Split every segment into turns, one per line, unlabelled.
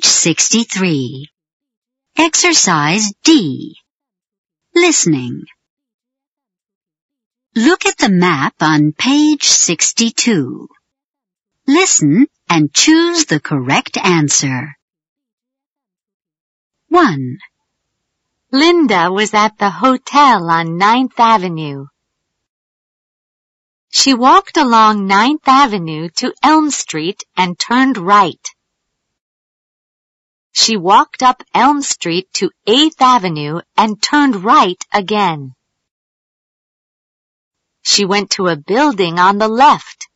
Page 63. Exercise D. Listening. Look at the map on page 62. Listen and choose the correct answer. 1.
Linda was at the hotel on Ninth Avenue. She walked along Ninth Avenue to Elm Street and turned right. She walked up Elm Street to 8th Avenue and turned right again. She went to a building on the left,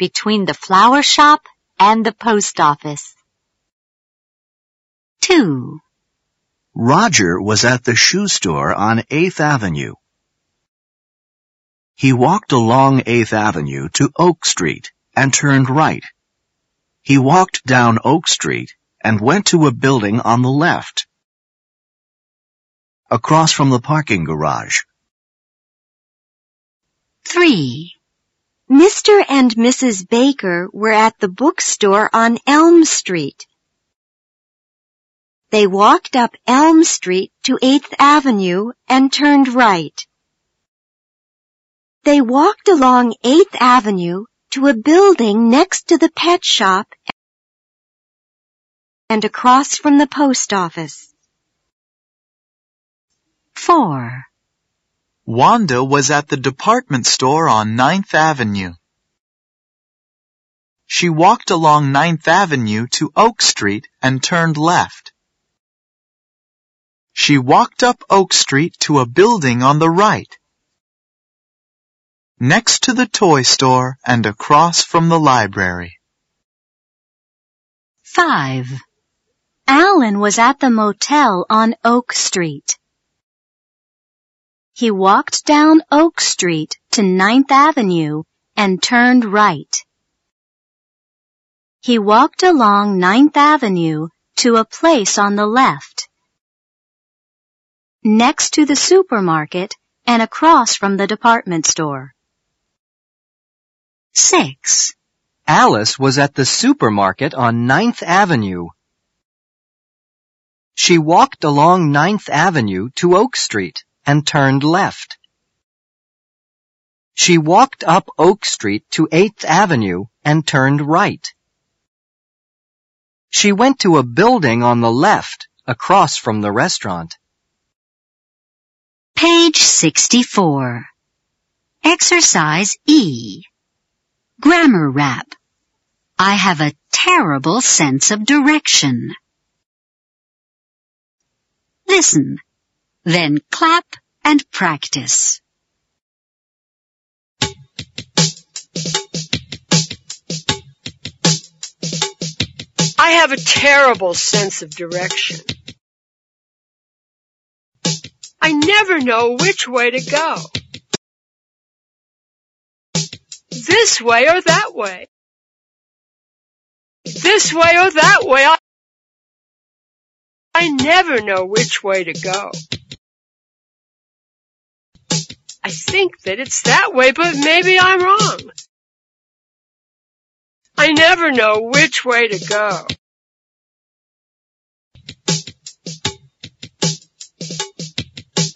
between the flower shop and the post office.
2.
Roger was at the shoe store on 8th Avenue. He walked along 8th Avenue to Oak Street and turned right. He walked down Oak Street and went to a building on the left, across from the parking garage.
3.
Mr. and Mrs. Baker were at the bookstore on Elm Street. They walked up Elm Street to 8th Avenue and turned right. They walked along 8th Avenue to a building next to the pet shop and across from the post office.
4.
Wanda was at the department store on Ninth Avenue. She walked along Ninth Avenue to Oak Street and turned left. She walked up Oak Street to a building on the right, next to the toy store and across from the library.
5.
Alan was at the motel on Oak Street. He walked down Oak Street to Ninth Avenue and turned right. He walked along Ninth Avenue to a place on the left, next to the supermarket and across from the department store.
6.
Alice was at the supermarket on Ninth Avenue. She walked along Ninth Avenue to Oak Street and turned left. She walked up Oak Street to 8th Avenue and turned right. She went to a building on the left across from the restaurant.
Page 64. Exercise E. Grammar rap. I have a terrible sense of direction. Listen, then clap and practice.
I have a terrible sense of direction. I never know which way to go. This way or that way. This way or that way. I, I never know which way to go. I think that it's that way, but maybe I'm wrong. I never know which way to go.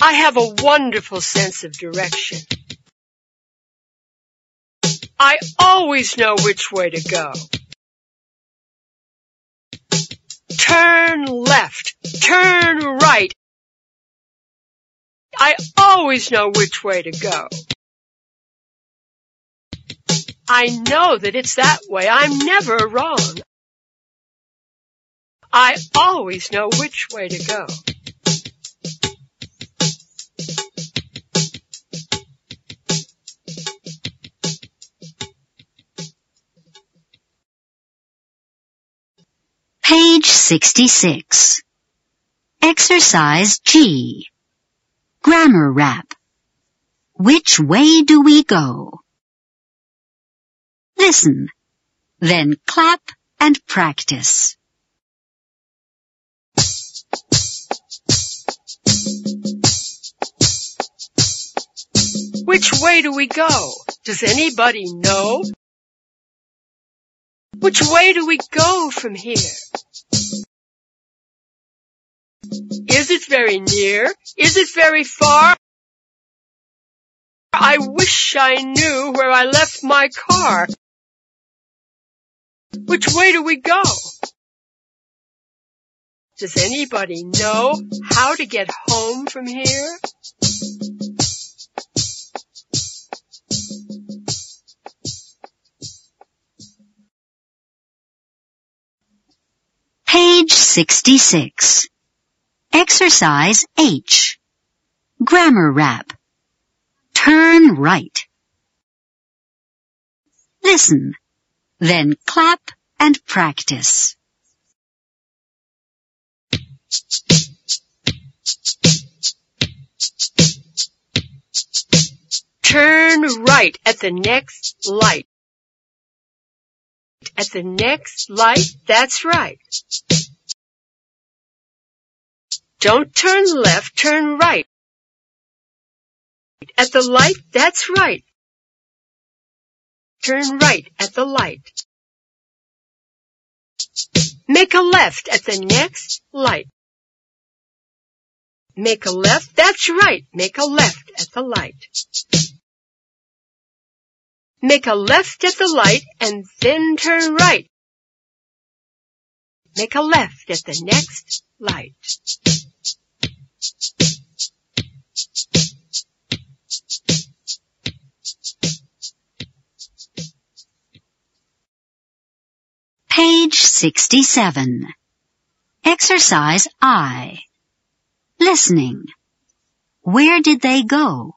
I have a wonderful sense of direction. I always know which way to go. Turn left, turn right. I always know which way to go. I know that it's that way. I'm never wrong. I always know which way to go.
Page 66. Exercise G. Grammar rap. Which way do we go? Listen, then clap and practice.
Which way do we go? Does anybody know? Which way do we go from here? Is it very near? Is it very far? I wish I knew where I left my car. Which way do we go? Does anybody know how to get home from here?
Page 66. Exercise H. Grammar rap. Turn right. Listen. Then clap and practice.
Turn right at the next light. At the next light, that's right. Don't turn left, turn right. At the light, that's right. Turn right at the light. Make a left at the next light. Make a left, that's right. Make a left at the light. Make a left at the light and then turn right. Make a left at the next light.
67. Exercise I. Listening. Where did they go?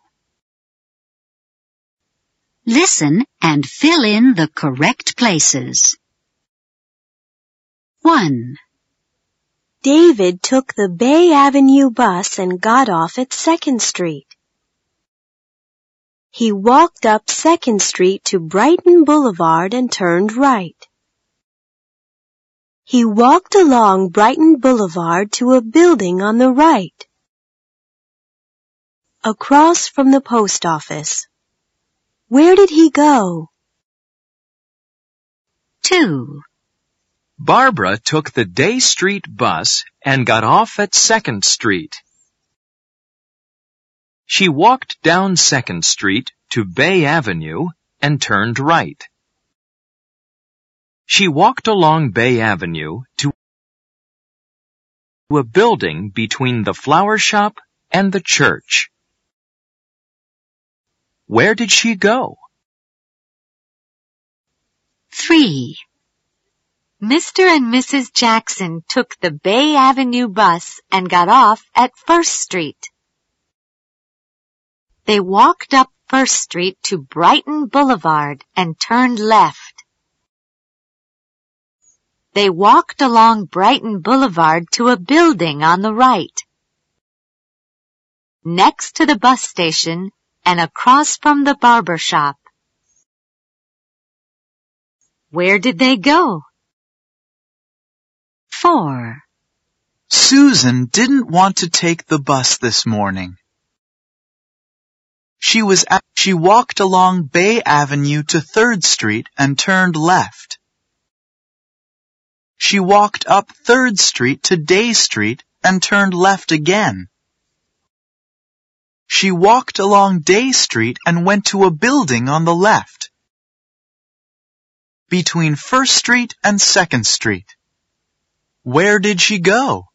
Listen and fill in the correct places. 1.
David took the Bay Avenue bus and got off at 2nd Street. He walked up 2nd Street to Brighton Boulevard and turned right. He walked along Brighton Boulevard to a building on the right. Across from the post office. Where did he go?
2.
Barbara took the Day Street bus and got off at 2nd Street. She walked down 2nd Street to Bay Avenue and turned right. She walked along Bay Avenue to a building between the flower shop and the church. Where did she go?
3.
Mr. and Mrs. Jackson took the Bay Avenue bus and got off at First Street. They walked up First Street to Brighton Boulevard and turned left. They walked along Brighton Boulevard to a building on the right. Next to the bus station and across from the barber shop. Where did they go?
4.
Susan didn't want to take the bus this morning. She was she walked along Bay Avenue to 3rd Street and turned left. She walked up 3rd Street to Day Street and turned left again. She walked along Day Street and went to a building on the left. Between 1st Street and 2nd Street. Where did she go?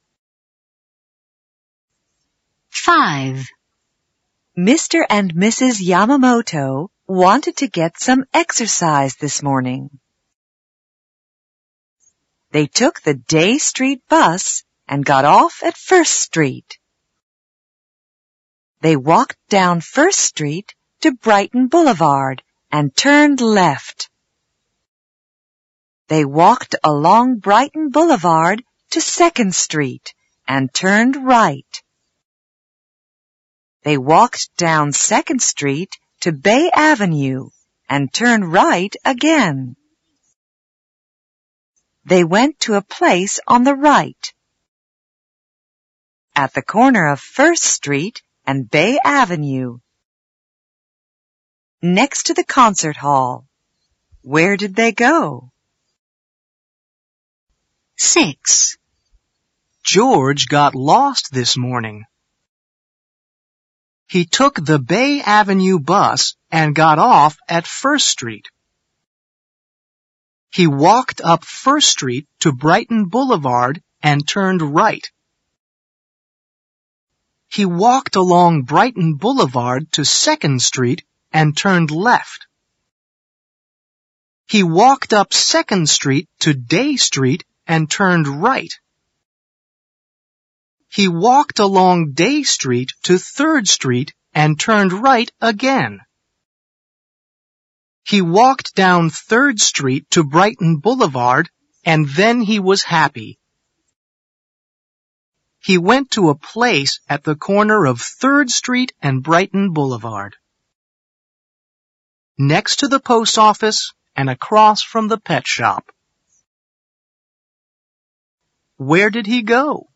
5.
Mr. and Mrs. Yamamoto wanted to get some exercise this morning. They took the Day Street bus and got off at First Street. They walked down First Street to Brighton Boulevard and turned left. They walked along Brighton Boulevard to Second Street and turned right. They walked down Second Street to Bay Avenue and turned right again. They went to a place on the right. At the corner of First Street and Bay Avenue. Next to the concert hall. Where did they go?
6.
George got lost this morning. He took the Bay Avenue bus and got off at First Street. He walked up First Street to Brighton Boulevard and turned right. He walked along Brighton Boulevard to Second Street and turned left. He walked up Second Street to Day Street and turned right. He walked along Day Street to Third Street and turned right again. He walked down Third Street to Brighton Boulevard and then he was happy. He went to a place at the corner of Third Street and Brighton Boulevard. Next to the post office and across from the pet shop. Where did he go?